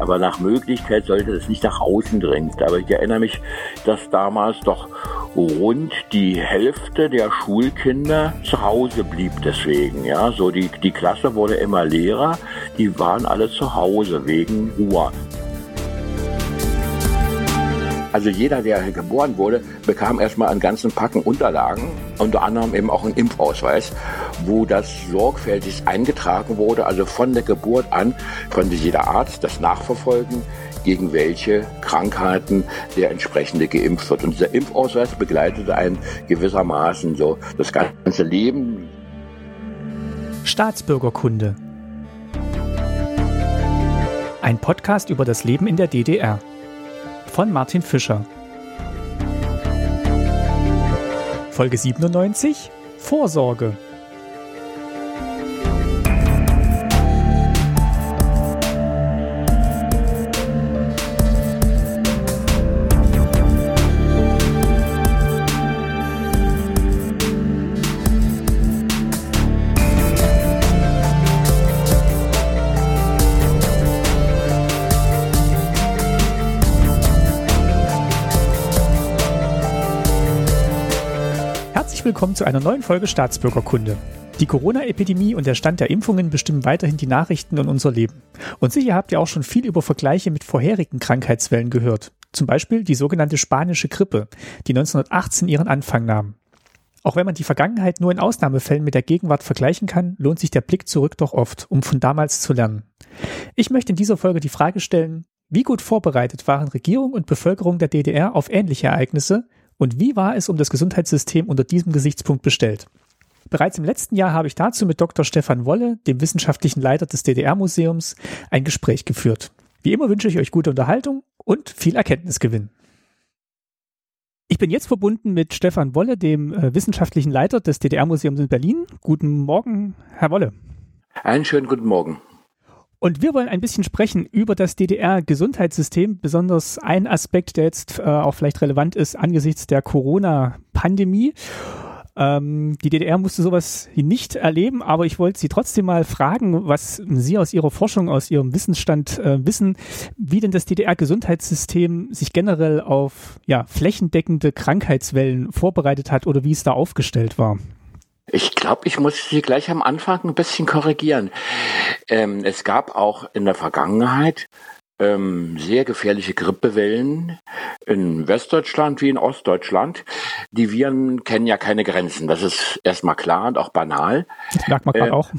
Aber nach Möglichkeit sollte es nicht nach außen dringen. Aber ich erinnere mich, dass damals doch rund die Hälfte der Schulkinder zu Hause blieb deswegen. Ja, so die, die Klasse wurde immer leerer. Die waren alle zu Hause wegen Ruhe. Also jeder, der geboren wurde, bekam erstmal einen ganzen Packen Unterlagen, unter anderem eben auch einen Impfausweis, wo das sorgfältig eingetragen wurde, also von der Geburt an konnte jeder Arzt das nachverfolgen, gegen welche Krankheiten der entsprechende geimpft wird. Und dieser Impfausweis begleitete einen gewissermaßen so das ganze Leben. Staatsbürgerkunde. Ein Podcast über das Leben in der DDR von Martin Fischer. Folge 97 Vorsorge. Willkommen zu einer neuen Folge Staatsbürgerkunde. Die Corona-Epidemie und der Stand der Impfungen bestimmen weiterhin die Nachrichten und unser Leben. Und sicher habt ihr auch schon viel über Vergleiche mit vorherigen Krankheitswellen gehört. Zum Beispiel die sogenannte spanische Grippe, die 1918 ihren Anfang nahm. Auch wenn man die Vergangenheit nur in Ausnahmefällen mit der Gegenwart vergleichen kann, lohnt sich der Blick zurück doch oft, um von damals zu lernen. Ich möchte in dieser Folge die Frage stellen, wie gut vorbereitet waren Regierung und Bevölkerung der DDR auf ähnliche Ereignisse und wie war es um das Gesundheitssystem unter diesem Gesichtspunkt bestellt? Bereits im letzten Jahr habe ich dazu mit Dr. Stefan Wolle, dem wissenschaftlichen Leiter des DDR-Museums, ein Gespräch geführt. Wie immer wünsche ich euch gute Unterhaltung und viel Erkenntnisgewinn. Ich bin jetzt verbunden mit Stefan Wolle, dem äh, wissenschaftlichen Leiter des DDR-Museums in Berlin. Guten Morgen, Herr Wolle. Einen schönen guten Morgen. Und wir wollen ein bisschen sprechen über das DDR-Gesundheitssystem, besonders ein Aspekt, der jetzt äh, auch vielleicht relevant ist angesichts der Corona-Pandemie. Ähm, die DDR musste sowas nicht erleben, aber ich wollte Sie trotzdem mal fragen, was Sie aus Ihrer Forschung, aus Ihrem Wissensstand äh, wissen, wie denn das DDR-Gesundheitssystem sich generell auf ja, flächendeckende Krankheitswellen vorbereitet hat oder wie es da aufgestellt war. Ich glaube, ich muss Sie gleich am Anfang ein bisschen korrigieren. Ähm, es gab auch in der Vergangenheit ähm, sehr gefährliche Grippewellen in Westdeutschland wie in Ostdeutschland. Die Viren kennen ja keine Grenzen. Das ist erstmal klar und auch banal. Das merkt man gerade äh, auch.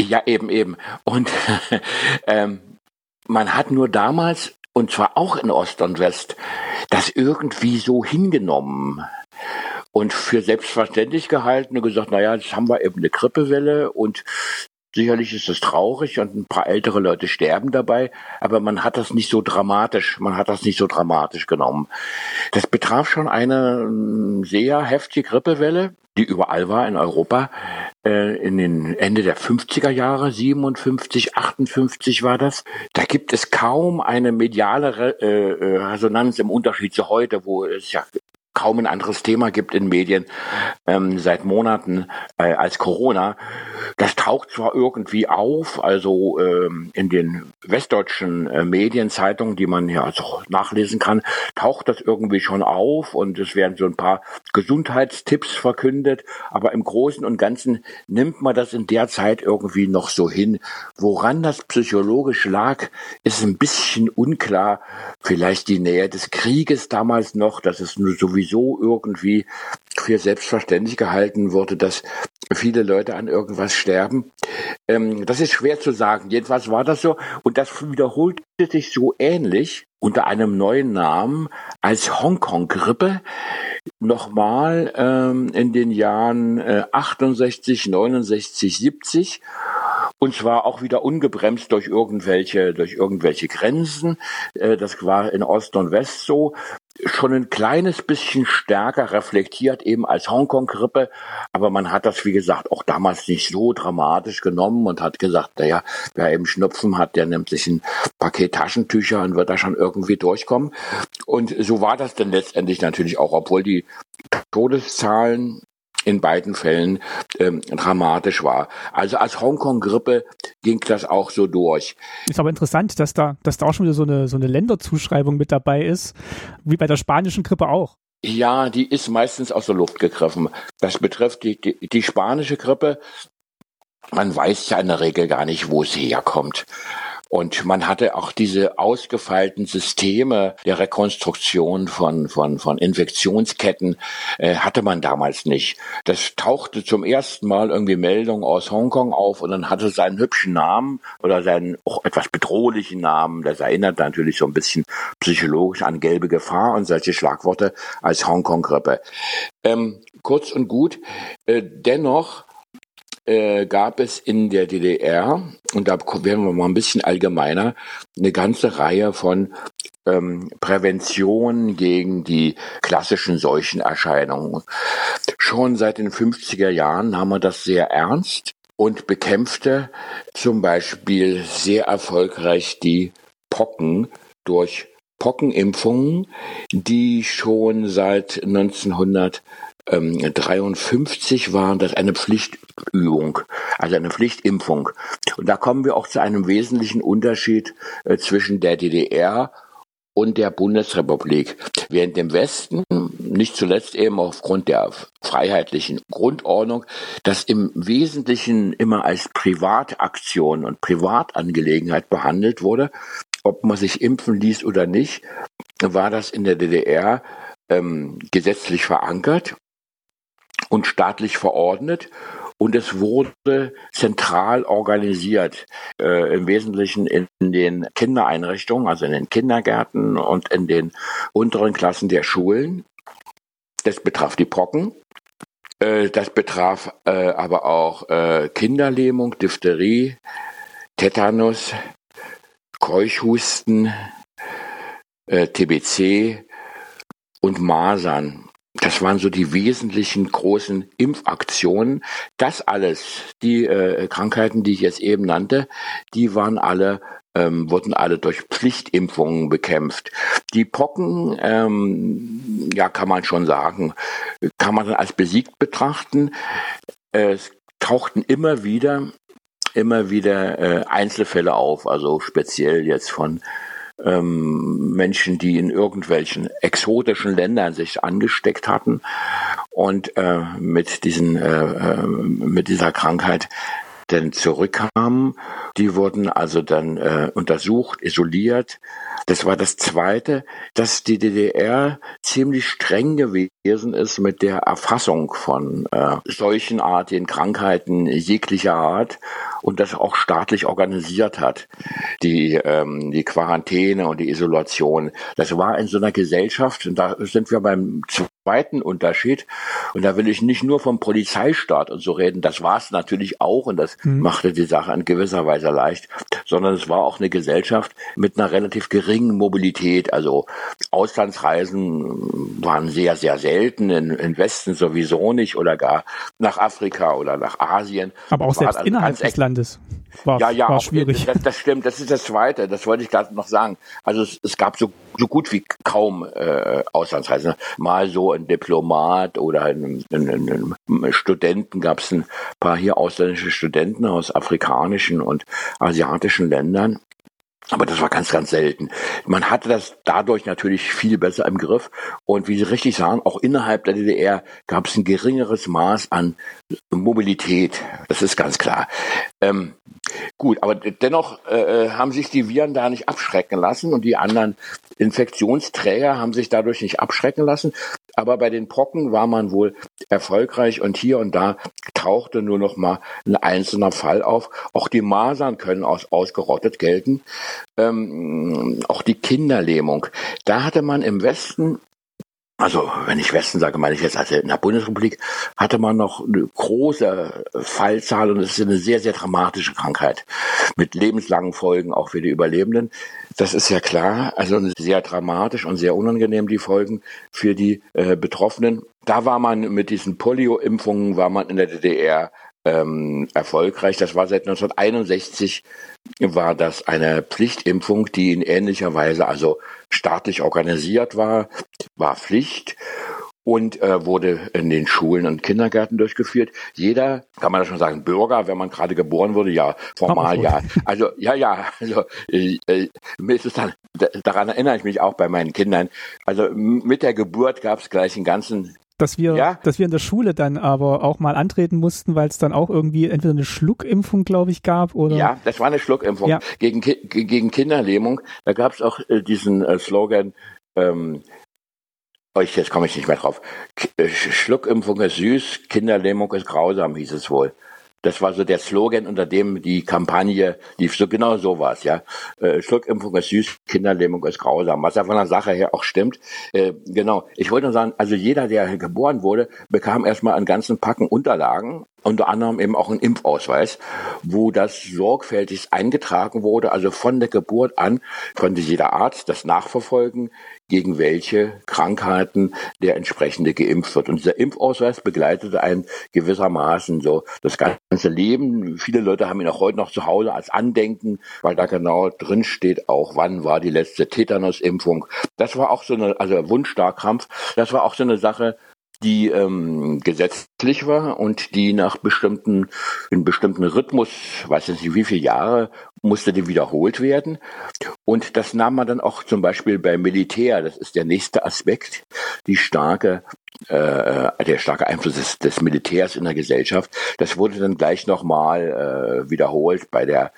Ja, eben, eben. Und ähm, man hat nur damals, und zwar auch in Ost und West, das irgendwie so hingenommen und für selbstverständlich gehalten und gesagt, naja, jetzt haben wir eben eine Grippewelle und Sicherlich ist es traurig und ein paar ältere Leute sterben dabei, aber man hat das nicht so dramatisch, man hat das nicht so dramatisch genommen. Das betraf schon eine ähm, sehr heftige Grippewelle, die überall war in Europa, äh, in den Ende der 50er Jahre, 57, 58 war das. Da gibt es kaum eine mediale äh, äh, Resonanz im Unterschied zu heute, wo es ja kaum ein anderes Thema gibt in Medien ähm, seit Monaten äh, als Corona. Das taucht zwar irgendwie auf, also ähm, in den westdeutschen äh, Medienzeitungen, die man ja also nachlesen kann, taucht das irgendwie schon auf und es werden so ein paar Gesundheitstipps verkündet, aber im Großen und Ganzen nimmt man das in der Zeit irgendwie noch so hin. Woran das psychologisch lag, ist ein bisschen unklar. Vielleicht die Nähe des Krieges damals noch, dass es nur sowieso sowieso irgendwie für selbstverständlich gehalten wurde, dass viele Leute an irgendwas sterben. Ähm, das ist schwer zu sagen. Jedenfalls war das so. Und das wiederholte sich so ähnlich unter einem neuen Namen als Hongkong-Grippe nochmal ähm, in den Jahren äh, 68, 69, 70 und zwar auch wieder ungebremst durch irgendwelche durch irgendwelche Grenzen. Äh, das war in Ost und West so schon ein kleines bisschen stärker reflektiert eben als Hongkong-Grippe, aber man hat das, wie gesagt, auch damals nicht so dramatisch genommen und hat gesagt, naja, wer eben Schnupfen hat, der nimmt sich ein Paket Taschentücher und wird da schon irgendwie durchkommen. Und so war das dann letztendlich natürlich auch, obwohl die Todeszahlen in beiden Fällen ähm, dramatisch war. Also als Hongkong-Grippe ging das auch so durch. Ist aber interessant, dass da, dass da auch schon wieder so eine, so eine Länderzuschreibung mit dabei ist, wie bei der spanischen Grippe auch. Ja, die ist meistens aus der Luft gegriffen. Das betrifft die, die, die spanische Grippe. Man weiß ja in der Regel gar nicht, wo sie herkommt. Und man hatte auch diese ausgefeilten Systeme der Rekonstruktion von, von, von Infektionsketten, äh, hatte man damals nicht. Das tauchte zum ersten Mal irgendwie Meldung aus Hongkong auf und dann hatte seinen hübschen Namen oder seinen auch etwas bedrohlichen Namen. Das erinnert natürlich so ein bisschen psychologisch an gelbe Gefahr und solche Schlagworte als Hongkong-Grippe. Ähm, kurz und gut, äh, dennoch äh, gab es in der DDR, und da werden wir mal ein bisschen allgemeiner, eine ganze Reihe von ähm, Prävention gegen die klassischen Seuchenerscheinungen. Schon seit den 50er Jahren nahm man das sehr ernst und bekämpfte zum Beispiel sehr erfolgreich die Pocken durch Pockenimpfungen, die schon seit 1900 53 waren das eine Pflichtübung, also eine Pflichtimpfung. Und da kommen wir auch zu einem wesentlichen Unterschied äh, zwischen der DDR und der Bundesrepublik. Während im Westen, nicht zuletzt eben aufgrund der freiheitlichen Grundordnung, das im Wesentlichen immer als Privataktion und Privatangelegenheit behandelt wurde, ob man sich impfen ließ oder nicht, war das in der DDR ähm, gesetzlich verankert und staatlich verordnet und es wurde zentral organisiert, äh, im Wesentlichen in den Kindereinrichtungen, also in den Kindergärten und in den unteren Klassen der Schulen. Das betraf die Pocken. Äh, das betraf äh, aber auch äh, Kinderlähmung, Diphtherie, Tetanus, Keuchhusten, äh, TBC und Masern. Das waren so die wesentlichen großen Impfaktionen. Das alles, die äh, Krankheiten, die ich jetzt eben nannte, die waren alle ähm, wurden alle durch Pflichtimpfungen bekämpft. Die Pocken, ähm, ja, kann man schon sagen, kann man als besiegt betrachten. Es tauchten immer wieder, immer wieder äh, Einzelfälle auf, also speziell jetzt von ähm, Menschen, die in irgendwelchen exotischen Ländern sich angesteckt hatten und äh, mit diesen äh, äh mit dieser Krankheit denn zurückkamen. Die wurden also dann äh, untersucht, isoliert. Das war das Zweite, dass die DDR ziemlich streng gewesen ist mit der Erfassung von äh, solchenartigen Krankheiten jeglicher Art und das auch staatlich organisiert hat. Die, ähm, die Quarantäne und die Isolation. Das war in so einer Gesellschaft, und da sind wir beim zweiten Unterschied. Und da will ich nicht nur vom Polizeistaat und so reden, das war es natürlich auch und das mhm. machte die Sache in gewisser Weise leicht, sondern es war auch eine Gesellschaft mit einer relativ geringen Mobilität. Also Auslandsreisen waren sehr, sehr selten, in, in Westen sowieso nicht oder gar nach Afrika oder nach Asien. Aber auch selbst also innerhalb des Landes war, ja, ja, war schwierig. Das, das, stimmt, das ist das Zweite, das wollte ich gerade noch sagen. Also es, es gab so, so gut wie kaum äh, Auslandsreisen. Mal so ein Diplomat oder ein, ein, ein, ein Studenten, gab es ein paar hier ausländische Studenten aus afrikanischen und asiatischen Ländern. Aber das war ganz, ganz selten. Man hatte das dadurch natürlich viel besser im Griff. Und wie Sie richtig sagen, auch innerhalb der DDR gab es ein geringeres Maß an Mobilität. Das ist ganz klar. Ähm, gut, aber dennoch äh, haben sich die Viren da nicht abschrecken lassen und die anderen Infektionsträger haben sich dadurch nicht abschrecken lassen. Aber bei den Pocken war man wohl erfolgreich und hier und da tauchte nur noch mal ein einzelner Fall auf. Auch die Masern können aus, ausgerottet gelten. Ähm, auch die Kinderlähmung. Da hatte man im Westen also wenn ich Westen sage, meine ich jetzt also in der Bundesrepublik, hatte man noch eine große Fallzahl und es ist eine sehr, sehr dramatische Krankheit mit lebenslangen Folgen auch für die Überlebenden. Das ist ja klar, also sehr dramatisch und sehr unangenehm die Folgen für die äh, Betroffenen. Da war man mit diesen Polio-Impfungen, war man in der DDR ähm, erfolgreich. Das war seit 1961 war das eine Pflichtimpfung, die in ähnlicher Weise also staatlich organisiert war, war Pflicht. und äh, wurde in den Schulen und Kindergärten durchgeführt. Jeder, kann man das schon sagen, Bürger, wenn man gerade geboren wurde, ja, formal ja. Also ja, ja, also äh, äh, ist es dann, daran erinnere ich mich auch bei meinen Kindern. Also mit der Geburt gab es gleich einen ganzen dass wir, ja? dass wir in der Schule dann aber auch mal antreten mussten, weil es dann auch irgendwie entweder eine Schluckimpfung, glaube ich, gab oder. Ja, das war eine Schluckimpfung ja. gegen, gegen Kinderlähmung. Da gab es auch äh, diesen äh, Slogan, ähm, oh, jetzt komme ich nicht mehr drauf. K äh, Schluckimpfung ist süß, Kinderlähmung ist grausam, hieß es wohl. Das war so der Slogan, unter dem die Kampagne lief. So genau so war es, ja. Äh, Schluckimpfung ist süß, Kinderlähmung ist grausam. Was ja von der Sache her auch stimmt. Äh, genau. Ich wollte nur sagen, also jeder, der geboren wurde, bekam erstmal einen ganzen Packen Unterlagen unter anderem eben auch ein Impfausweis, wo das sorgfältig eingetragen wurde. Also von der Geburt an konnte jeder Arzt das nachverfolgen, gegen welche Krankheiten der entsprechende geimpft wird. Und dieser Impfausweis begleitete einen gewissermaßen so das ganze Leben. Viele Leute haben ihn auch heute noch zu Hause als Andenken, weil da genau drin steht auch, wann war die letzte Tetanusimpfung. Das war auch so eine, also Wundstarkrampf, das war auch so eine Sache, die ähm, gesetzlich war und die nach bestimmten, in bestimmten Rhythmus, weiß nicht wie viele Jahre, musste die wiederholt werden. Und das nahm man dann auch zum Beispiel beim Militär, das ist der nächste Aspekt, die starke äh, der starke Einfluss des, des, Militärs in der Gesellschaft. Das wurde dann gleich nochmal äh, wiederholt bei der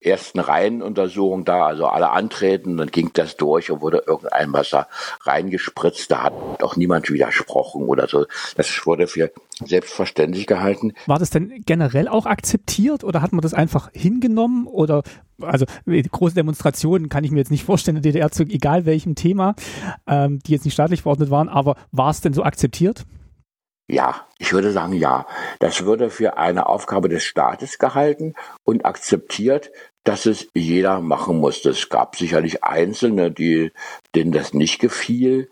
ersten Reihenuntersuchung da, also alle antreten, dann ging das durch und wurde irgendein Wasser reingespritzt. Da hat auch niemand widersprochen oder so. Das wurde für selbstverständlich gehalten. War das denn generell auch akzeptiert oder hat man das einfach hingenommen oder also große Demonstrationen kann ich mir jetzt nicht vorstellen in der DDR zu egal welchem Thema, ähm, die jetzt nicht staatlich verordnet waren, aber war es denn so akzeptiert? Ja, ich würde sagen ja. Das würde für eine Aufgabe des Staates gehalten und akzeptiert, dass es jeder machen musste. Es gab sicherlich Einzelne, die, denen das nicht gefiel.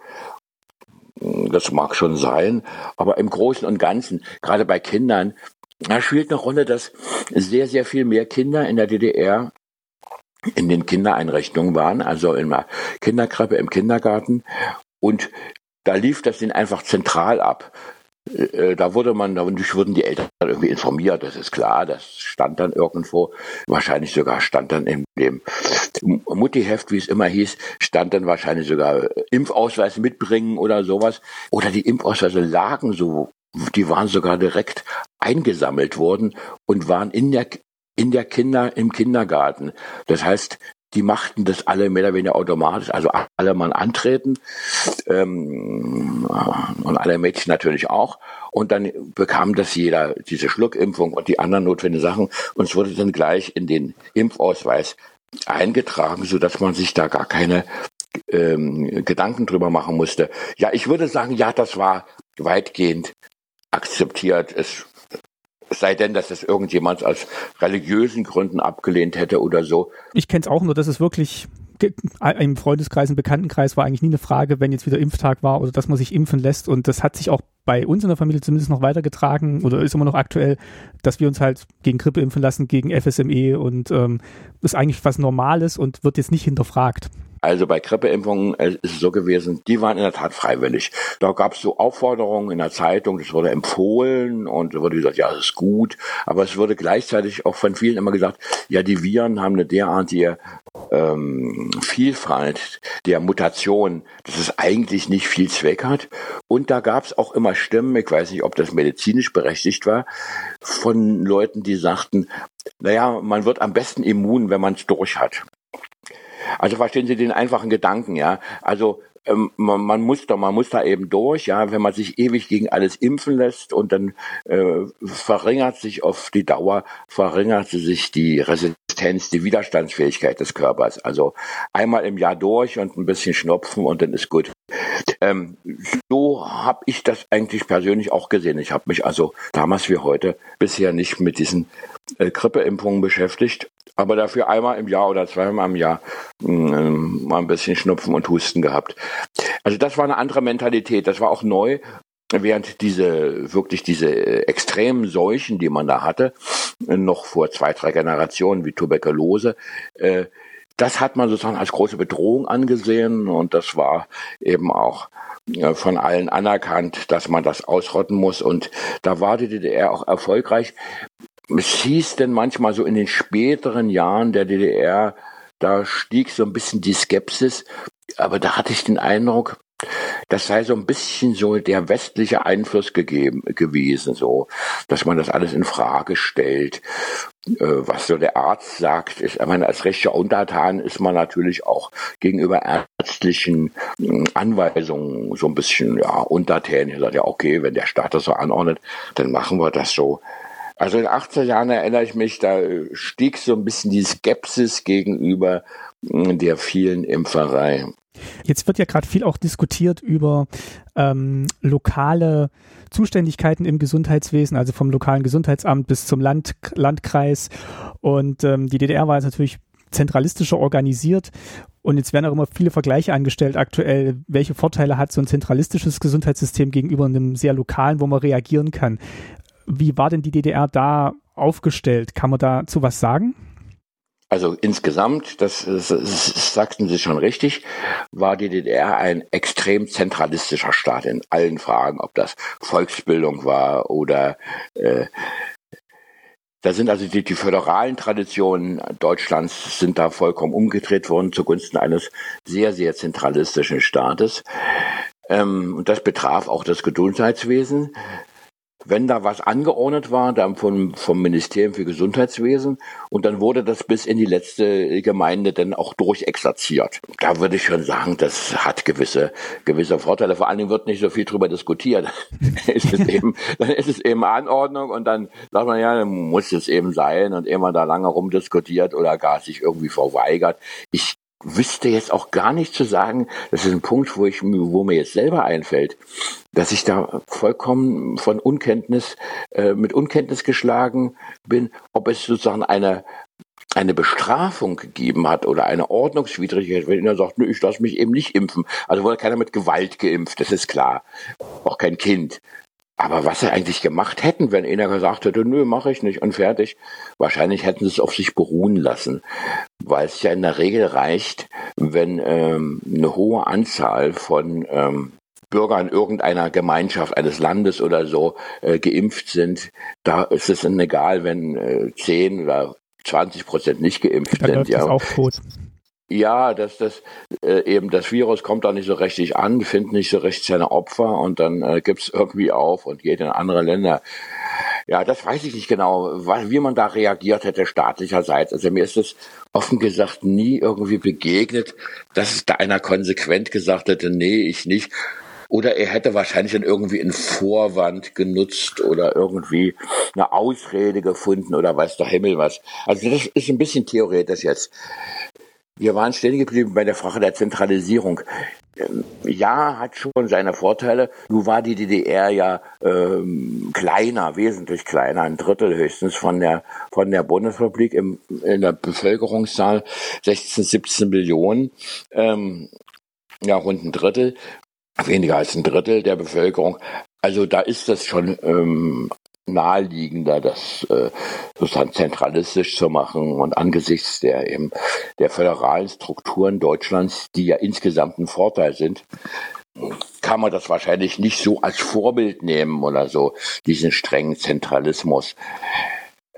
Das mag schon sein, aber im Großen und Ganzen, gerade bei Kindern, da spielt eine Rolle, dass sehr, sehr viel mehr Kinder in der DDR in den Kindereinrichtungen waren, also in der Kinderkrippe, im Kindergarten. Und da lief das denen einfach zentral ab. Äh, da wurde man, da wurden die Eltern irgendwie informiert, das ist klar, das stand dann irgendwo, wahrscheinlich sogar stand dann in dem Muttiheft, wie es immer hieß, stand dann wahrscheinlich sogar Impfausweis mitbringen oder sowas. Oder die Impfausweise lagen so, die waren sogar direkt eingesammelt worden und waren in der in der Kinder, im Kindergarten. Das heißt, die machten das alle mehr oder weniger automatisch, also alle Mann antreten ähm, und alle Mädchen natürlich auch. Und dann bekam das jeder, diese Schluckimpfung und die anderen notwendigen Sachen. Und es wurde dann gleich in den Impfausweis eingetragen, so dass man sich da gar keine ähm, Gedanken drüber machen musste. Ja, ich würde sagen, ja, das war weitgehend akzeptiert. Es sei denn, dass es irgendjemand aus religiösen Gründen abgelehnt hätte oder so. Ich kenne es auch nur, dass es wirklich im Freundeskreis, im Bekanntenkreis war eigentlich nie eine Frage, wenn jetzt wieder Impftag war oder dass man sich impfen lässt. Und das hat sich auch bei uns in der Familie zumindest noch weitergetragen oder ist immer noch aktuell, dass wir uns halt gegen Grippe impfen lassen, gegen FSME und ähm, ist eigentlich was Normales und wird jetzt nicht hinterfragt. Also bei Grippeimpfungen äh, ist es so gewesen, die waren in der Tat freiwillig. Da gab es so Aufforderungen in der Zeitung, das wurde empfohlen und wurde gesagt, ja, das ist gut. Aber es wurde gleichzeitig auch von vielen immer gesagt, ja, die Viren haben eine derartige ähm, Vielfalt der Mutation, dass es eigentlich nicht viel Zweck hat. Und da gab es auch immer Stimmen, ich weiß nicht, ob das medizinisch berechtigt war, von Leuten, die sagten, naja, man wird am besten immun, wenn man es durch hat. Also verstehen Sie den einfachen Gedanken, ja. Also ähm, man, man, muss da, man muss da eben durch, ja, wenn man sich ewig gegen alles impfen lässt und dann äh, verringert sich auf die Dauer, verringert sich die Resistenz, die Widerstandsfähigkeit des Körpers. Also einmal im Jahr durch und ein bisschen schnupfen und dann ist gut. Ähm, so habe ich das eigentlich persönlich auch gesehen. Ich habe mich also damals wie heute bisher nicht mit diesen äh, Grippeimpfungen beschäftigt, aber dafür einmal im Jahr oder zweimal im Jahr äh, mal ein bisschen Schnupfen und Husten gehabt. Also das war eine andere Mentalität, das war auch neu, während diese wirklich diese äh, extremen Seuchen, die man da hatte, noch vor zwei, drei Generationen wie Tuberkulose, äh, das hat man sozusagen als große Bedrohung angesehen und das war eben auch von allen anerkannt, dass man das ausrotten muss. Und da war die DDR auch erfolgreich. Es hieß denn manchmal so in den späteren Jahren der DDR, da stieg so ein bisschen die Skepsis, aber da hatte ich den Eindruck, das sei so ein bisschen so der westliche Einfluss gegeben gewesen, so, dass man das alles in Frage stellt. Äh, was so der Arzt sagt, ist, ich meine, als rechter Untertan ist man natürlich auch gegenüber ärztlichen hm, Anweisungen so ein bisschen, ja, untertänig. Sagt ja, okay, wenn der Staat das so anordnet, dann machen wir das so. Also in den 80er Jahren erinnere ich mich, da stieg so ein bisschen die Skepsis gegenüber hm, der vielen Impferei. Jetzt wird ja gerade viel auch diskutiert über ähm, lokale Zuständigkeiten im Gesundheitswesen, also vom lokalen Gesundheitsamt bis zum Land, Landkreis. Und ähm, die DDR war jetzt natürlich zentralistischer organisiert. Und jetzt werden auch immer viele Vergleiche angestellt aktuell. Welche Vorteile hat so ein zentralistisches Gesundheitssystem gegenüber einem sehr lokalen, wo man reagieren kann? Wie war denn die DDR da aufgestellt? Kann man dazu was sagen? Also insgesamt, das, das, das sagten Sie schon richtig, war die DDR ein extrem zentralistischer Staat in allen Fragen, ob das Volksbildung war oder äh, da sind also die, die föderalen Traditionen Deutschlands sind da vollkommen umgedreht worden zugunsten eines sehr, sehr zentralistischen Staates. Ähm, und das betraf auch das Gesundheitswesen wenn da was angeordnet war, dann vom, vom Ministerium für Gesundheitswesen und dann wurde das bis in die letzte Gemeinde dann auch durchexerziert. Da würde ich schon sagen, das hat gewisse, gewisse Vorteile. Vor allen Dingen wird nicht so viel drüber diskutiert. ist es eben, dann ist es eben Anordnung und dann sagt man, ja, dann muss es eben sein und immer da lange rumdiskutiert oder gar sich irgendwie verweigert. Ich wüsste jetzt auch gar nicht zu sagen, das ist ein Punkt, wo ich, wo mir jetzt selber einfällt, dass ich da vollkommen von Unkenntnis, äh, mit Unkenntnis geschlagen bin, ob es sozusagen eine, eine Bestrafung gegeben hat oder eine Ordnungswidrigkeit, wenn er sagt, ich lasse mich eben nicht impfen. Also wurde keiner mit Gewalt geimpft, das ist klar. Auch kein Kind. Aber was sie eigentlich gemacht hätten, wenn einer gesagt hätte, nö, mache ich nicht und fertig, wahrscheinlich hätten sie es auf sich beruhen lassen, weil es ja in der Regel reicht, wenn ähm, eine hohe Anzahl von ähm, Bürgern irgendeiner Gemeinschaft eines Landes oder so äh, geimpft sind. Da ist es ihnen egal, wenn äh, 10 oder 20 Prozent nicht geimpft da sind. Ja. auch tot. Ja, dass das äh, eben das Virus kommt da nicht so richtig an, findet nicht so richtig seine Opfer und dann äh, gibt es irgendwie auf und geht in andere Länder. Ja, das weiß ich nicht genau, wie man da reagiert hätte staatlicherseits. Also mir ist es offen gesagt nie irgendwie begegnet, dass es da einer konsequent gesagt hätte, nee, ich nicht. Oder er hätte wahrscheinlich dann irgendwie einen Vorwand genutzt oder irgendwie eine Ausrede gefunden oder weiß der Himmel was. Also das ist ein bisschen theoretisch jetzt. Wir waren stehen geblieben bei der Frage der Zentralisierung. Ähm, ja, hat schon seine Vorteile. Nun war die DDR ja ähm, kleiner, wesentlich kleiner, ein Drittel höchstens von der von der Bundesrepublik im, in der Bevölkerungszahl 16, 17 Millionen. Ähm, ja, rund ein Drittel, weniger als ein Drittel der Bevölkerung. Also da ist das schon ähm, naheliegender, das äh, sozusagen zentralistisch zu machen und angesichts der eben der föderalen Strukturen Deutschlands, die ja insgesamt ein Vorteil sind, kann man das wahrscheinlich nicht so als Vorbild nehmen oder so, diesen strengen Zentralismus.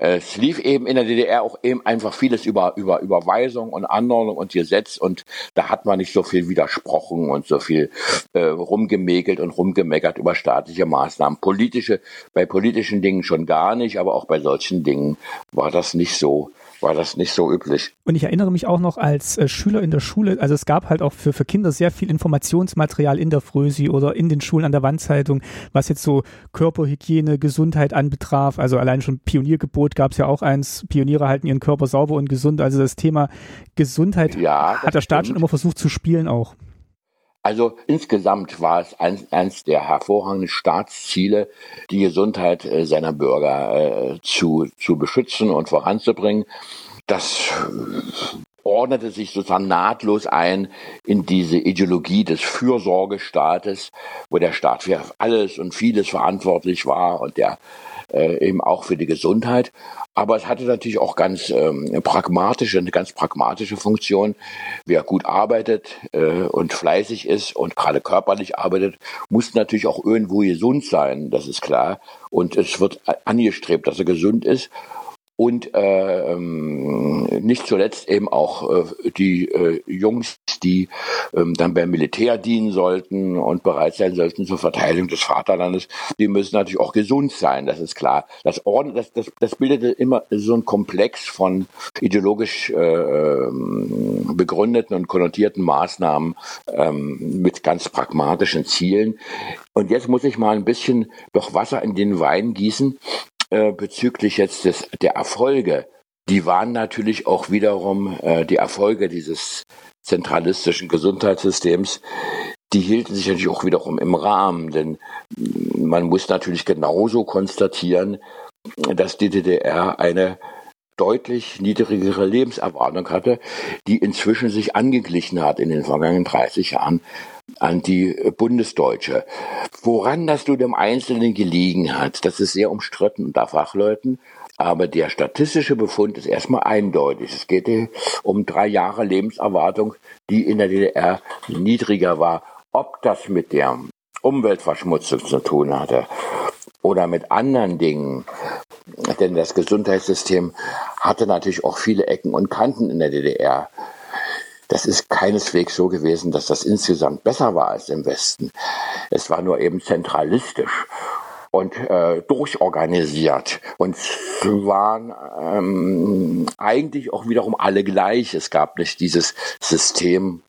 Es lief eben in der DDR auch eben einfach vieles über, über Überweisung und Anordnung und Gesetz und da hat man nicht so viel widersprochen und so viel äh, rumgemäkelt und rumgemeckert über staatliche Maßnahmen. Politische, bei politischen Dingen schon gar nicht, aber auch bei solchen Dingen war das nicht so war das nicht so üblich. Und ich erinnere mich auch noch als äh, Schüler in der Schule, also es gab halt auch für, für Kinder sehr viel Informationsmaterial in der Frösi oder in den Schulen an der Wandzeitung, was jetzt so Körperhygiene, Gesundheit anbetraf. Also allein schon Pioniergebot gab es ja auch eins, Pioniere halten ihren Körper sauber und gesund. Also das Thema Gesundheit ja, hat der Staat stimmt. schon immer versucht zu spielen auch. Also insgesamt war es eins, eins der hervorragenden Staatsziele, die Gesundheit äh, seiner Bürger äh, zu, zu beschützen und voranzubringen. Das äh, ordnete sich sozusagen nahtlos ein in diese Ideologie des Fürsorgestaates, wo der Staat für alles und vieles verantwortlich war und der äh, eben auch für die Gesundheit. Aber es hatte natürlich auch ganz ähm, pragmatische, eine ganz pragmatische Funktion. Wer gut arbeitet äh, und fleißig ist und gerade körperlich arbeitet, muss natürlich auch irgendwo gesund sein, das ist klar. Und es wird angestrebt, dass er gesund ist und äh, ähm, nicht zuletzt eben auch äh, die äh, Jungs, die ähm, dann beim Militär dienen sollten und bereit sein sollten zur Verteidigung des Vaterlandes, die müssen natürlich auch gesund sein, das ist klar. Das, Orden, das, das, das bildete immer so ein Komplex von ideologisch äh, ähm, begründeten und konnotierten Maßnahmen ähm, mit ganz pragmatischen Zielen. Und jetzt muss ich mal ein bisschen doch Wasser in den Wein gießen. Äh, bezüglich jetzt des, der Erfolge, die waren natürlich auch wiederum äh, die Erfolge dieses zentralistischen Gesundheitssystems, die hielten sich natürlich auch wiederum im Rahmen, denn man muss natürlich genauso konstatieren, dass die DDR eine deutlich niedrigere Lebenserwartung hatte, die inzwischen sich angeglichen hat in den vergangenen 30 Jahren an die Bundesdeutsche. Woran das du dem Einzelnen gelegen hat, das ist sehr umstritten unter Fachleuten. Aber der statistische Befund ist erstmal eindeutig. Es geht um drei Jahre Lebenserwartung, die in der DDR niedriger war. Ob das mit der Umweltverschmutzung zu tun hatte oder mit anderen Dingen, denn das Gesundheitssystem hatte natürlich auch viele Ecken und Kanten in der DDR. Das ist keineswegs so gewesen, dass das insgesamt besser war als im Westen. Es war nur eben zentralistisch und äh, durchorganisiert. Und waren ähm, eigentlich auch wiederum alle gleich. Es gab nicht dieses System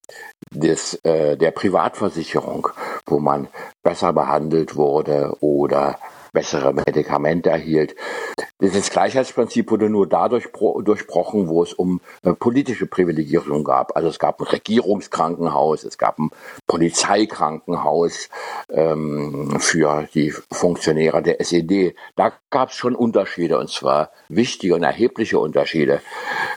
des, äh, der Privatversicherung, wo man besser behandelt wurde oder bessere Medikamente erhielt. Dieses Gleichheitsprinzip wurde nur dadurch durchbrochen, wo es um äh, politische Privilegierung gab. Also es gab ein Regierungskrankenhaus, es gab ein Polizeikrankenhaus ähm, für die Funktionäre der SED. Da gab es schon Unterschiede, und zwar wichtige und erhebliche Unterschiede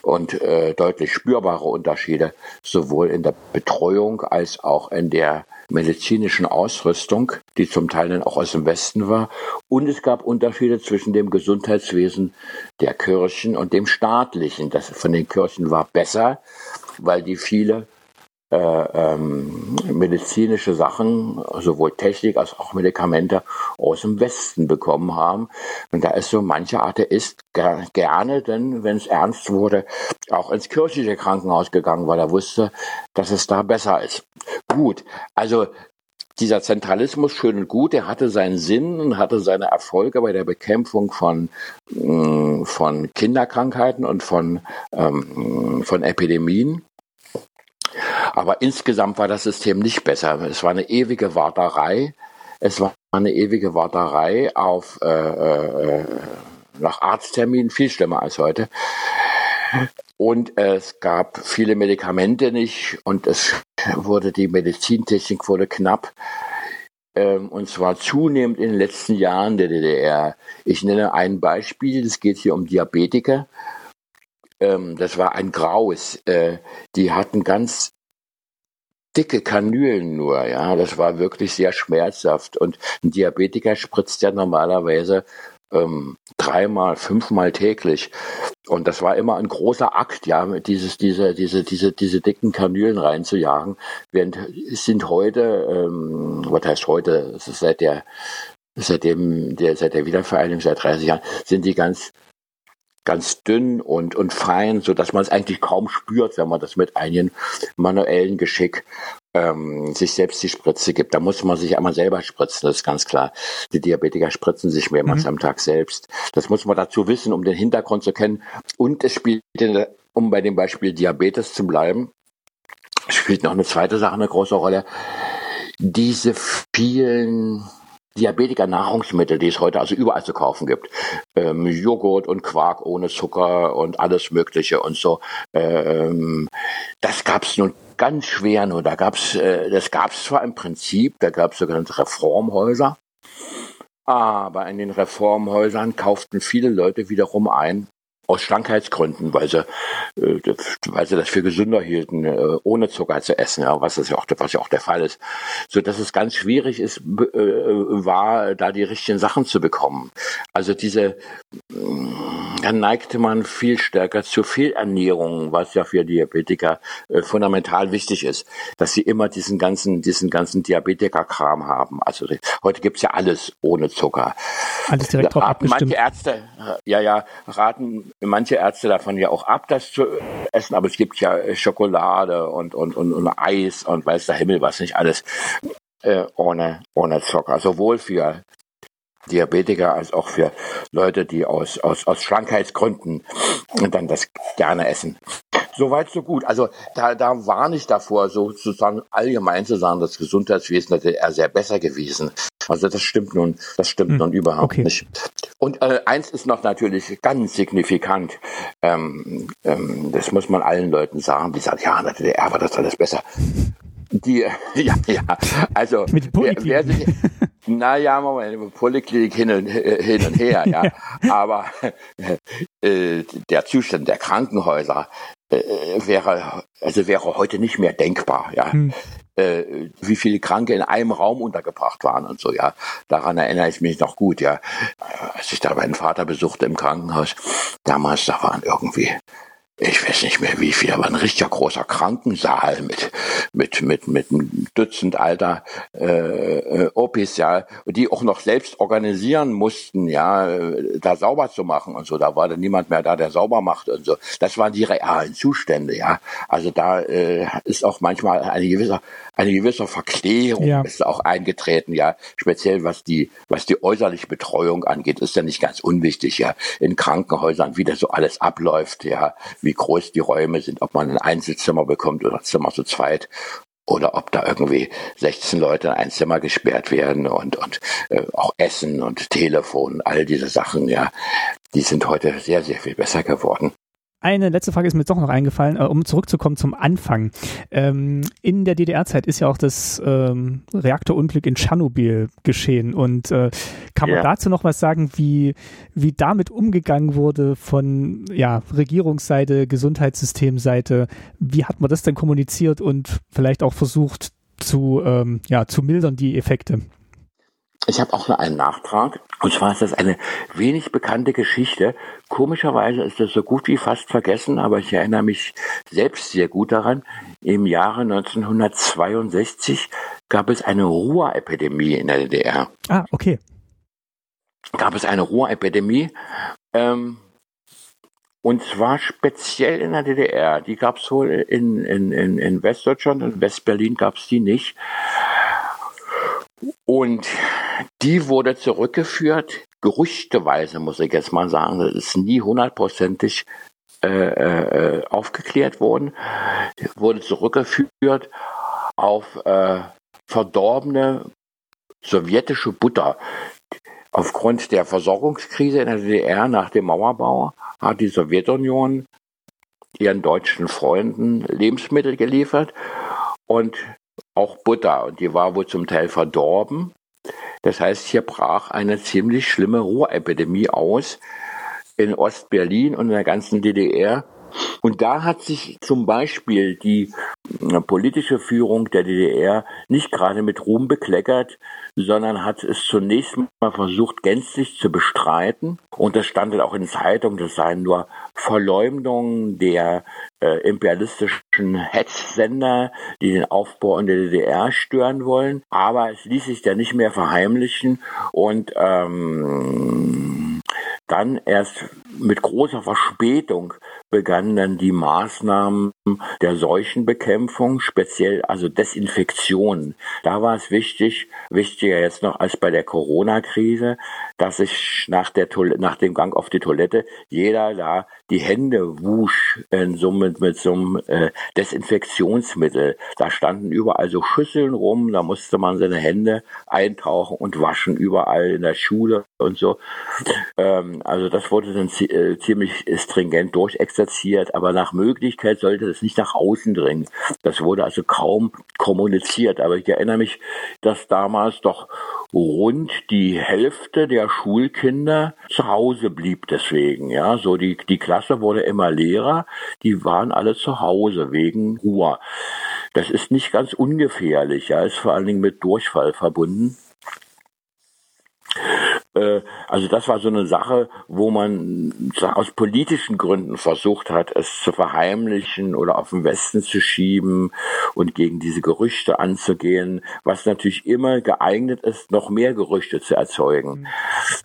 und äh, deutlich spürbare Unterschiede, sowohl in der Betreuung als auch in der medizinischen Ausrüstung, die zum Teil dann auch aus dem Westen war. Und es gab Unterschiede zwischen dem Gesundheitswesen der Kirchen und dem staatlichen. Das von den Kirchen war besser, weil die viele äh, ähm, medizinische Sachen, sowohl Technik als auch Medikamente aus dem Westen bekommen haben. Und da ist so mancher Atheist ger gerne, denn wenn es ernst wurde, auch ins kirchliche Krankenhaus gegangen, weil er wusste, dass es da besser ist. Gut, also dieser Zentralismus schön und gut, er hatte seinen Sinn und hatte seine Erfolge bei der Bekämpfung von, mm, von Kinderkrankheiten und von, ähm, von Epidemien. Aber insgesamt war das System nicht besser. Es war eine ewige Warterei. Es war eine ewige Warterei auf äh, äh, nach Arztterminen, viel schlimmer als heute. Und es gab viele Medikamente nicht und es wurde die Medizintechnik wurde knapp. Ähm, und zwar zunehmend in den letzten Jahren der DDR. Ich nenne ein Beispiel, es geht hier um Diabetiker. Ähm, das war ein Graus. Äh, die hatten ganz dicke Kanülen nur, ja. Das war wirklich sehr schmerzhaft. Und ein Diabetiker spritzt ja normalerweise ähm, dreimal, fünfmal täglich. Und das war immer ein großer Akt, ja, dieses, diese, diese, diese, diese dicken Kanülen reinzujagen. Während es sind heute, ähm, was heißt heute, es ist seit der, seitdem, der, seit der Wiedervereinigung, seit 30 Jahren, sind die ganz ganz dünn und, und fein, so dass man es eigentlich kaum spürt, wenn man das mit einem manuellen Geschick ähm, sich selbst die Spritze gibt. Da muss man sich einmal selber spritzen, das ist ganz klar. Die Diabetiker spritzen sich mehrmals mhm. am Tag selbst. Das muss man dazu wissen, um den Hintergrund zu kennen. Und es spielt, um bei dem Beispiel Diabetes zu bleiben, spielt noch eine zweite Sache eine große Rolle. Diese vielen Diabetiker-Nahrungsmittel, die es heute also überall zu kaufen gibt. Ähm, Joghurt und Quark ohne Zucker und alles Mögliche und so. Ähm, das gab es nun ganz schwer nur. Da gab's, äh, das gab es zwar im Prinzip, da gab es sogenannte Reformhäuser, aber in den Reformhäusern kauften viele Leute wiederum ein aus Schlankheitsgründen, weil sie, äh, weil sie das für gesünder hielten, äh, ohne Zucker zu essen, ja, was das ja auch, was ja auch der Fall ist, so dass es ganz schwierig ist, äh, war, da die richtigen Sachen zu bekommen. Also diese, mm, dann neigte man viel stärker zur Fehlernährung, was ja für Diabetiker äh, fundamental wichtig ist, dass sie immer diesen ganzen, diesen ganzen Diabetiker-Kram haben. Also heute gibt's ja alles ohne Zucker. Alles direkt drauf abgestimmt. Manche Ärzte, ja, ja, raten manche Ärzte davon ja auch ab, das zu essen, aber es gibt ja Schokolade und, und, und, und Eis und weiß der Himmel was nicht alles äh, ohne, ohne Zucker. Sowohl für Diabetiker als auch für Leute, die aus, aus, aus Schlankheitsgründen dann das gerne essen. Soweit, so gut. Also da, da war nicht davor, sozusagen allgemein zu sagen, das Gesundheitswesen hätte er sehr besser gewesen. Also das stimmt nun, das stimmt hm, nun überhaupt okay. nicht. Und äh, eins ist noch natürlich ganz signifikant. Ähm, ähm, das muss man allen Leuten sagen, die sagen, ja, in der DDR war das alles besser. Die, ja, ja, also Mit wer, wer sich, naja, Moment, Poliklinik hin und, hin und her, ja. Aber äh, der Zustand der Krankenhäuser äh, wäre, also wäre heute nicht mehr denkbar, ja. Hm. Äh, wie viele Kranke in einem Raum untergebracht waren und so, ja. Daran erinnere ich mich noch gut, ja. Als ich da meinen Vater besuchte im Krankenhaus, damals, da waren irgendwie ich weiß nicht mehr wie viel, aber ein richtiger großer Krankensaal mit mit mit mit einem Dutzend alter äh, äh, Opis ja, die auch noch selbst organisieren mussten, ja, äh, da sauber zu machen und so. Da war dann niemand mehr da, der sauber macht und so. Das waren die realen Zustände, ja. Also da äh, ist auch manchmal eine gewisse eine gewisse Verklärung ja. ist auch eingetreten, ja. Speziell was die was die äußerliche Betreuung angeht, ist ja nicht ganz unwichtig, ja. In Krankenhäusern wie das so alles abläuft, ja wie groß die Räume sind, ob man ein Einzelzimmer bekommt oder Zimmer zu zweit oder ob da irgendwie 16 Leute in ein Zimmer gesperrt werden und, und äh, auch Essen und Telefon, all diese Sachen, ja, die sind heute sehr, sehr viel besser geworden. Eine letzte Frage ist mir jetzt doch noch eingefallen, äh, um zurückzukommen zum Anfang. Ähm, in der DDR-Zeit ist ja auch das ähm, Reaktorunglück in Tschernobyl geschehen. Und äh, kann man ja. dazu noch was sagen, wie, wie damit umgegangen wurde von ja, Regierungsseite, Gesundheitssystemseite? Wie hat man das denn kommuniziert und vielleicht auch versucht zu, ähm, ja, zu mildern, die Effekte? Ich habe auch noch einen Nachtrag. Und zwar ist das eine wenig bekannte Geschichte. Komischerweise ist das so gut wie fast vergessen, aber ich erinnere mich selbst sehr gut daran. Im Jahre 1962 gab es eine Ruhrepidemie in der DDR. Ah, okay. Gab es eine Ruhrepidemie. Ähm, und zwar speziell in der DDR. Die gab es wohl in, in, in, in Westdeutschland, in Westberlin gab es die nicht. Und die wurde zurückgeführt, gerüchteweise muss ich jetzt mal sagen, das ist nie hundertprozentig äh, äh, aufgeklärt worden, wurde zurückgeführt auf äh, verdorbene sowjetische Butter. Aufgrund der Versorgungskrise in der DDR nach dem Mauerbau hat die Sowjetunion ihren deutschen Freunden Lebensmittel geliefert und auch Butter. Und die war wohl zum Teil verdorben. Das heißt, hier brach eine ziemlich schlimme Rohrepidemie aus in Ostberlin und in der ganzen DDR. Und da hat sich zum Beispiel die äh, politische Führung der DDR nicht gerade mit Ruhm bekleckert, sondern hat es zunächst mal versucht, gänzlich zu bestreiten. Und das stand dann auch in Zeitungen, das seien nur Verleumdungen der äh, imperialistischen Hetzsender, die den Aufbau in der DDR stören wollen. Aber es ließ sich da nicht mehr verheimlichen und ähm, dann erst mit großer Verspätung begannen dann die Maßnahmen der Seuchenbekämpfung, speziell also Desinfektion. Da war es wichtig, wichtiger jetzt noch als bei der Corona-Krise, dass sich nach, nach dem Gang auf die Toilette jeder da die Hände wusch in so mit, mit so einem äh, Desinfektionsmittel. Da standen überall so Schüsseln rum, da musste man seine Hände eintauchen und waschen, überall in der Schule und so. Ähm, also das wurde dann äh, ziemlich stringent durchexerziert exerziert, aber nach Möglichkeit sollte das nicht nach außen dringen. Das wurde also kaum kommuniziert. Aber ich erinnere mich, dass damals doch rund die Hälfte der Schulkinder zu Hause blieb deswegen. Ja, so die, die Klasse wurde immer leerer. Die waren alle zu Hause wegen Ruhe. Das ist nicht ganz ungefährlich. Ja, ist vor allen Dingen mit Durchfall verbunden. Äh, also das war so eine Sache, wo man aus politischen Gründen versucht hat, es zu verheimlichen oder auf den Westen zu schieben und gegen diese Gerüchte anzugehen, was natürlich immer geeignet ist, noch mehr Gerüchte zu erzeugen.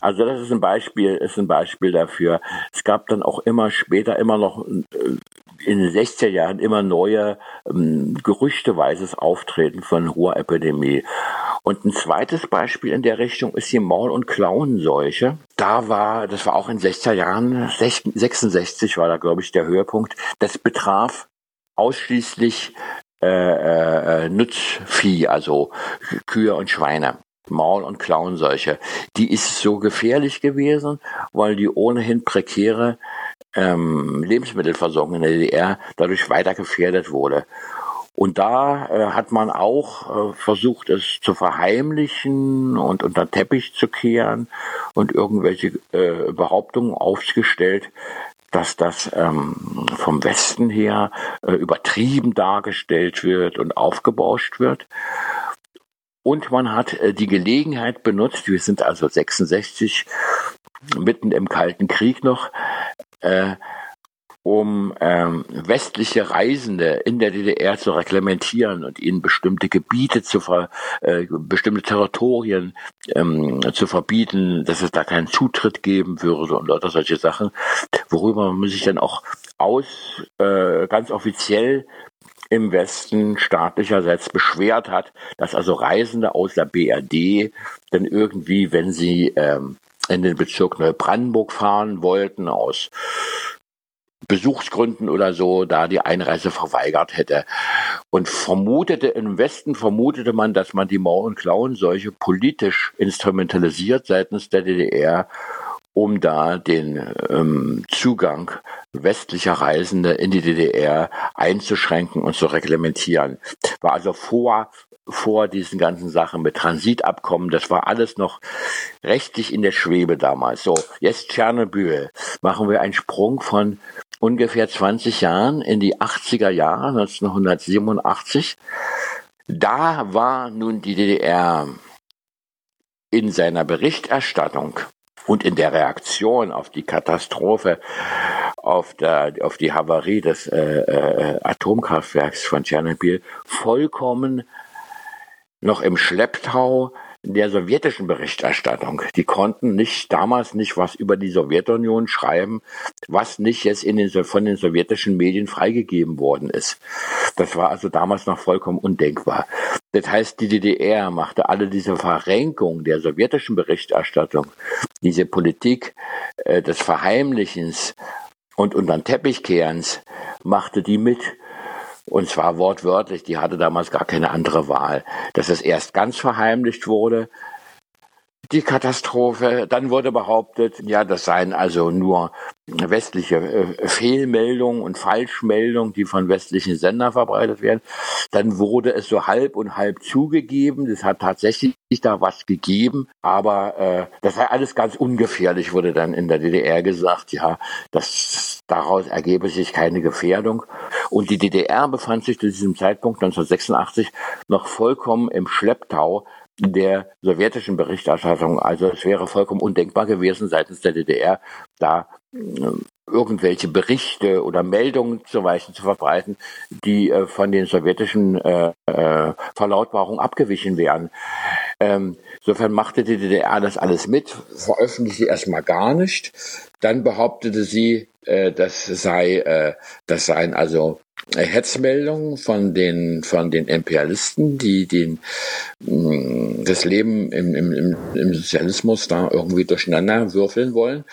Also das ist ein Beispiel, ist ein Beispiel dafür. Es gab dann auch immer später immer noch äh, in den 60er Jahren immer neue ähm, gerüchteweises Auftreten von Ruhrepidemie. Und ein zweites Beispiel in der Richtung ist die Maul- und Klauenseuche. Da war, das war auch in 60er Jahren, 66 war da, glaube ich, der Höhepunkt. Das betraf ausschließlich äh, äh, Nutzvieh, also Kühe und Schweine. Maul- und Klauenseuche. Die ist so gefährlich gewesen, weil die ohnehin prekäre ähm, Lebensmittelversorgung in der DDR dadurch weiter gefährdet wurde. Und da äh, hat man auch äh, versucht, es zu verheimlichen und unter Teppich zu kehren und irgendwelche äh, Behauptungen aufgestellt, dass das ähm, vom Westen her äh, übertrieben dargestellt wird und aufgebauscht wird. Und man hat äh, die Gelegenheit benutzt, wir sind also 66, mitten im Kalten Krieg noch, äh, um ähm, westliche Reisende in der DDR zu reglementieren und ihnen bestimmte Gebiete zu ver, äh, bestimmte Territorien ähm, zu verbieten, dass es da keinen Zutritt geben würde und lauter solche Sachen, worüber man sich dann auch aus äh, ganz offiziell im Westen staatlicherseits beschwert hat, dass also Reisende aus der BRD dann irgendwie, wenn sie ähm, in den Bezirk Neubrandenburg fahren wollten, aus Besuchsgründen oder so da die Einreise verweigert hätte. Und vermutete, im Westen vermutete man, dass man die Mauer- und Klauenseuche politisch instrumentalisiert seitens der DDR, um da den ähm, Zugang westlicher Reisende in die DDR einzuschränken und zu reglementieren. War also vor vor diesen ganzen Sachen mit Transitabkommen. Das war alles noch rechtlich in der Schwebe damals. So, jetzt Tschernobyl. Machen wir einen Sprung von ungefähr 20 Jahren in die 80er Jahre, 1987. Da war nun die DDR in seiner Berichterstattung und in der Reaktion auf die Katastrophe, auf, der, auf die Havarie des äh, äh, Atomkraftwerks von Tschernobyl vollkommen noch im Schlepptau der sowjetischen Berichterstattung. Die konnten nicht damals nicht was über die Sowjetunion schreiben, was nicht jetzt in den, von den sowjetischen Medien freigegeben worden ist. Das war also damals noch vollkommen undenkbar. Das heißt, die DDR machte alle diese Verrenkung der sowjetischen Berichterstattung, diese Politik äh, des Verheimlichens und unter den Teppichkehrens, machte die mit und zwar wortwörtlich, die hatte damals gar keine andere Wahl. Dass es erst ganz verheimlicht wurde, die Katastrophe. Dann wurde behauptet, ja, das seien also nur westliche äh, Fehlmeldungen und Falschmeldungen, die von westlichen Sendern verbreitet werden. Dann wurde es so halb und halb zugegeben. Das hat tatsächlich da was gegeben, aber äh, das sei alles ganz ungefährlich, wurde dann in der DDR gesagt. Ja, das daraus ergebe sich keine Gefährdung. Und die DDR befand sich zu diesem Zeitpunkt 1986 noch vollkommen im Schlepptau der sowjetischen Berichterstattung. Also es wäre vollkommen undenkbar gewesen seitens der DDR, da äh, irgendwelche Berichte oder Meldungen zu Weichen zu verbreiten, die äh, von den sowjetischen äh, äh, Verlautbarungen abgewichen wären. Ähm, insofern machte die DDR das alles mit, veröffentlichte erstmal gar nicht. Dann behauptete sie, äh, das sei, äh, das seien also Hetzmeldungen von den von den Imperialisten, die den mm, das Leben im, im, im Sozialismus da irgendwie durcheinander würfeln wollen.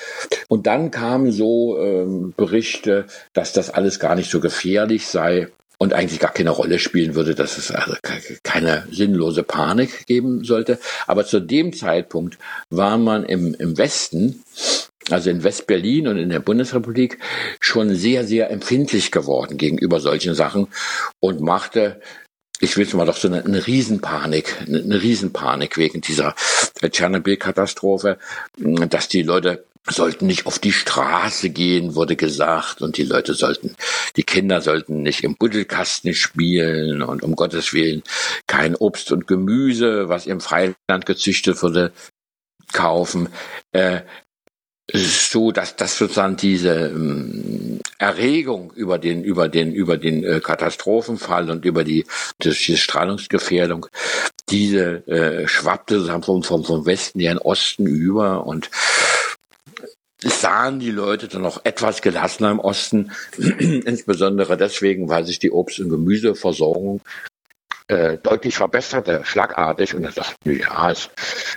Und dann kamen so ähm, Berichte, dass das alles gar nicht so gefährlich sei und eigentlich gar keine Rolle spielen würde, dass es also keine sinnlose Panik geben sollte. Aber zu dem Zeitpunkt war man im, im Westen also in West-Berlin und in der Bundesrepublik, schon sehr, sehr empfindlich geworden gegenüber solchen Sachen und machte ich will es mal doch so eine, eine Riesenpanik, eine, eine Riesenpanik wegen dieser Tschernobyl-Katastrophe, dass die Leute sollten nicht auf die Straße gehen, wurde gesagt, und die Leute sollten, die Kinder sollten nicht im Buddelkasten spielen und um Gottes Willen kein Obst und Gemüse, was im Freiland gezüchtet wurde, kaufen. Äh, so, dass das sozusagen diese ähm, Erregung über den über den über den äh, Katastrophenfall und über die, die Strahlungsgefährdung, diese äh, schwappte sozusagen vom, vom, vom Westen in den Osten über und sahen die Leute dann noch etwas gelassener im Osten, insbesondere deswegen, weil sich die Obst- und Gemüseversorgung äh, deutlich verbesserte, schlagartig. Und er sagte, ja, ist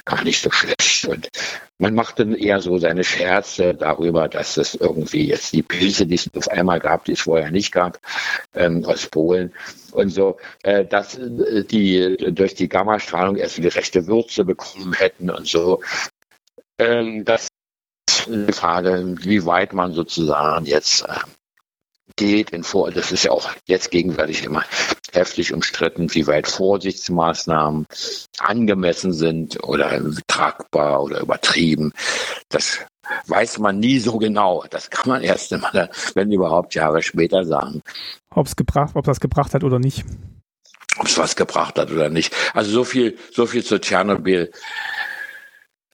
gar nicht so schlecht. Und man machte eher so seine Scherze darüber, dass es irgendwie jetzt die Pilze, die es auf einmal gab, die es vorher nicht gab, ähm, aus Polen und so, äh, dass äh, die durch die Gammastrahlung erst die rechte Würze bekommen hätten und so. Ähm, das ist eine Frage, wie weit man sozusagen jetzt äh, geht in vor, das ist ja auch jetzt gegenwärtig immer heftig umstritten, wie weit Vorsichtsmaßnahmen angemessen sind oder tragbar oder übertrieben. Das weiß man nie so genau. Das kann man erst immer, wenn überhaupt Jahre später sagen. Ob es gebracht, ob das gebracht hat oder nicht. Ob es was gebracht hat oder nicht. Also so viel, so viel zu Tschernobyl.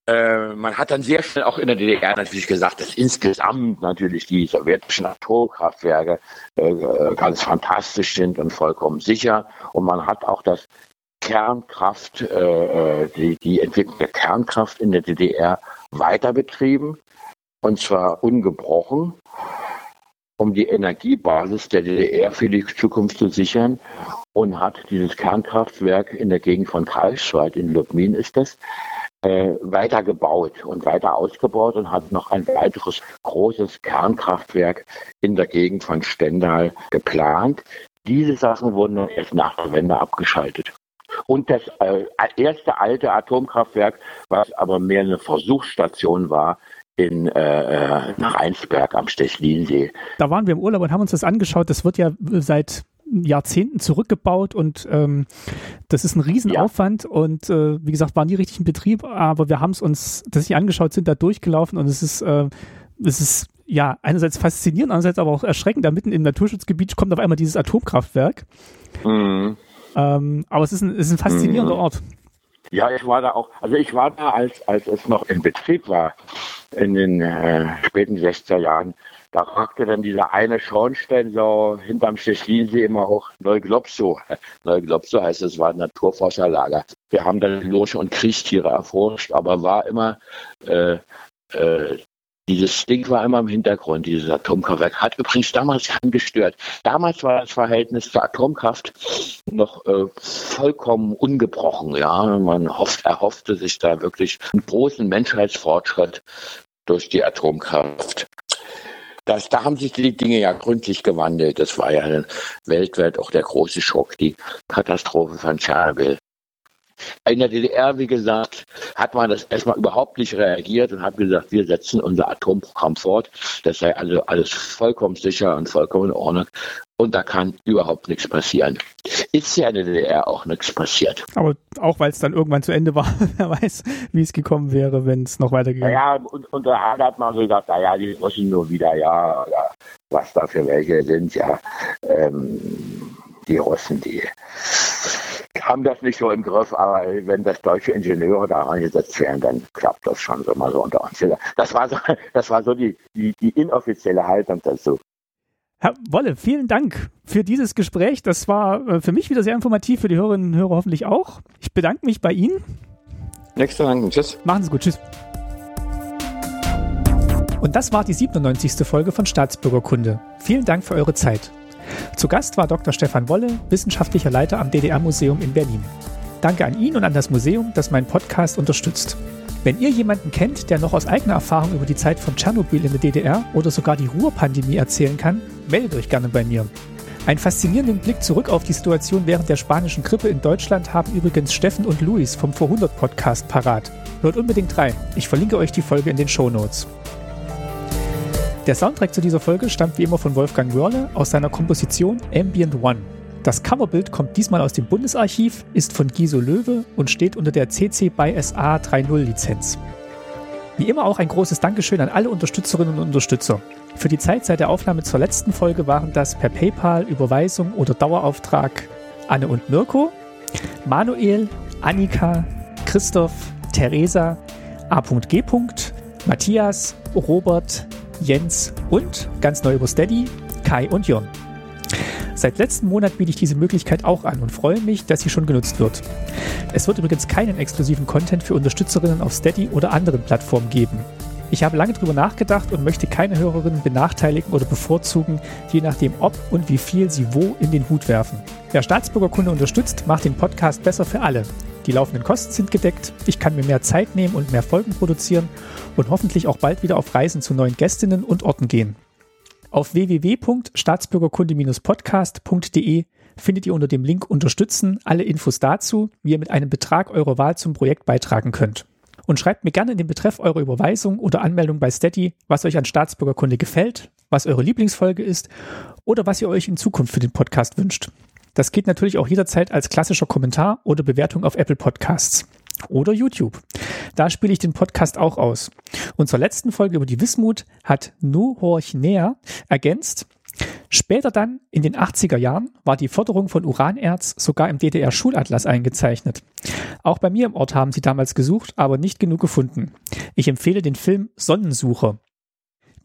Äh, man hat dann sehr schnell auch in der DDR natürlich gesagt, dass insgesamt natürlich die sowjetischen Atomkraftwerke äh, ganz fantastisch sind und vollkommen sicher. Und man hat auch das Kernkraft, äh, äh die, die Entwicklung der Kernkraft in der DDR weiter betrieben. Und zwar ungebrochen, um die Energiebasis der DDR für die Zukunft zu sichern. Und hat dieses Kernkraftwerk in der Gegend von Karlsruhe, in Lubmin ist das, äh, weiter gebaut und weiter ausgebaut und hat noch ein weiteres großes Kernkraftwerk in der Gegend von Stendal geplant. Diese Sachen wurden dann erst nach der Wende abgeschaltet. Und das äh, erste alte Atomkraftwerk, was aber mehr eine Versuchsstation war, in äh, nach äh, Rheinsberg am Stechlinsee. Da waren wir im Urlaub und haben uns das angeschaut. Das wird ja seit Jahrzehnten zurückgebaut und ähm, das ist ein Riesenaufwand ja. und äh, wie gesagt, waren die richtig in Betrieb, aber wir haben es uns das sich angeschaut, sind da durchgelaufen und es ist, äh, es ist ja einerseits faszinierend, andererseits aber auch erschreckend. Da mitten im Naturschutzgebiet kommt auf einmal dieses Atomkraftwerk. Mhm. Ähm, aber es ist ein, es ist ein faszinierender mhm. Ort. Ja, ich war da auch, also ich war da, als, als es noch in Betrieb war, in den äh, späten 60er Jahren. Da ragte dann dieser eine Schornstein so hinterm Stechlinsee immer hoch. Neuglopso. Neuglopso heißt es, war ein Naturforscherlager. Wir haben dann Lurche und Kriechtiere erforscht, aber war immer äh, äh, dieses Ding war immer im Hintergrund, dieses Atomkraftwerk. Hat übrigens damals keinen gestört. Damals war das Verhältnis zur Atomkraft noch äh, vollkommen ungebrochen. Ja, man hofft, erhoffte sich da wirklich einen großen Menschheitsfortschritt durch die Atomkraft. Das, da haben sich die Dinge ja gründlich gewandelt. Das war ja weltweit auch der große Schock, die Katastrophe von Tschernobyl. In der DDR, wie gesagt, hat man das erstmal überhaupt nicht reagiert und hat gesagt, wir setzen unser Atomprogramm fort. Das sei also alles vollkommen sicher und vollkommen in Ordnung und da kann überhaupt nichts passieren. Ist ja in der DDR auch nichts passiert. Aber auch weil es dann irgendwann zu Ende war, wer weiß, wie es gekommen wäre, wenn es noch weitergegangen wäre. Ja, und unter Hand hat man so gesagt, naja, die Russen nur wieder, ja, ja, was da für welche sind, ja. Ähm, die Russen, die haben das nicht so im Griff, aber wenn das deutsche Ingenieure da reingesetzt werden, dann klappt das schon so mal so unter uns. Das war so, das war so die, die, die inoffizielle Haltung dazu. Herr Wolle, vielen Dank für dieses Gespräch. Das war äh, für mich wieder sehr informativ, für die Hörerinnen und Hörer hoffentlich auch. Ich bedanke mich bei Ihnen. Nächster Dank. Tschüss. Machen Sie gut. Tschüss. Und das war die 97. Folge von Staatsbürgerkunde. Vielen Dank für eure Zeit. Zu Gast war Dr. Stefan Wolle, wissenschaftlicher Leiter am DDR-Museum in Berlin. Danke an ihn und an das Museum, das meinen Podcast unterstützt. Wenn ihr jemanden kennt, der noch aus eigener Erfahrung über die Zeit von Tschernobyl in der DDR oder sogar die Ruhrpandemie erzählen kann, meldet euch gerne bei mir. Einen faszinierenden Blick zurück auf die Situation während der spanischen Grippe in Deutschland haben übrigens Steffen und Luis vom Vor100 Podcast parat. Hört unbedingt rein. Ich verlinke euch die Folge in den Show Notes. Der Soundtrack zu dieser Folge stammt wie immer von Wolfgang Wörle aus seiner Komposition Ambient One. Das Coverbild kommt diesmal aus dem Bundesarchiv, ist von Giso Löwe und steht unter der CC by SA 3.0 Lizenz. Wie immer auch ein großes Dankeschön an alle Unterstützerinnen und Unterstützer. Für die Zeit seit der Aufnahme zur letzten Folge waren das per PayPal, Überweisung oder Dauerauftrag Anne und Mirko, Manuel, Annika, Christoph, Theresa, A.G. Matthias, Robert, Jens und ganz neu über Steady, Kai und Jörn. Seit letztem Monat biete ich diese Möglichkeit auch an und freue mich, dass sie schon genutzt wird. Es wird übrigens keinen exklusiven Content für Unterstützerinnen auf Steady oder anderen Plattformen geben. Ich habe lange darüber nachgedacht und möchte keine Hörerinnen benachteiligen oder bevorzugen, je nachdem ob und wie viel sie wo in den Hut werfen. Wer Staatsbürgerkunde unterstützt, macht den Podcast besser für alle. Die laufenden Kosten sind gedeckt, ich kann mir mehr Zeit nehmen und mehr Folgen produzieren und hoffentlich auch bald wieder auf Reisen zu neuen Gästinnen und Orten gehen. Auf www.staatsbürgerkunde-podcast.de findet ihr unter dem Link Unterstützen alle Infos dazu, wie ihr mit einem Betrag eurer Wahl zum Projekt beitragen könnt. Und schreibt mir gerne in den Betreff eurer Überweisung oder Anmeldung bei Steady, was euch an Staatsbürgerkunde gefällt, was eure Lieblingsfolge ist oder was ihr euch in Zukunft für den Podcast wünscht. Das geht natürlich auch jederzeit als klassischer Kommentar oder Bewertung auf Apple Podcasts oder YouTube. Da spiele ich den Podcast auch aus. Und zur letzten Folge über die Wismut hat Nu Horch Näher ergänzt, Später dann, in den 80er Jahren, war die Förderung von Uranerz sogar im DDR-Schulatlas eingezeichnet. Auch bei mir im Ort haben sie damals gesucht, aber nicht genug gefunden. Ich empfehle den Film Sonnensucher.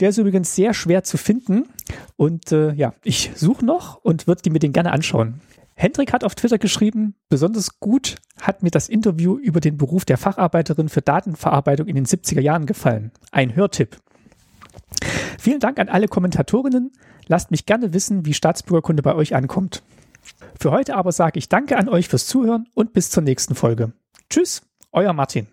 Der ist übrigens sehr schwer zu finden und äh, ja, ich suche noch und würde die mir den gerne anschauen. Hendrik hat auf Twitter geschrieben, besonders gut hat mir das Interview über den Beruf der Facharbeiterin für Datenverarbeitung in den 70er Jahren gefallen. Ein Hörtipp. Vielen Dank an alle Kommentatorinnen. Lasst mich gerne wissen, wie Staatsbürgerkunde bei euch ankommt. Für heute aber sage ich Danke an euch fürs Zuhören und bis zur nächsten Folge. Tschüss, euer Martin.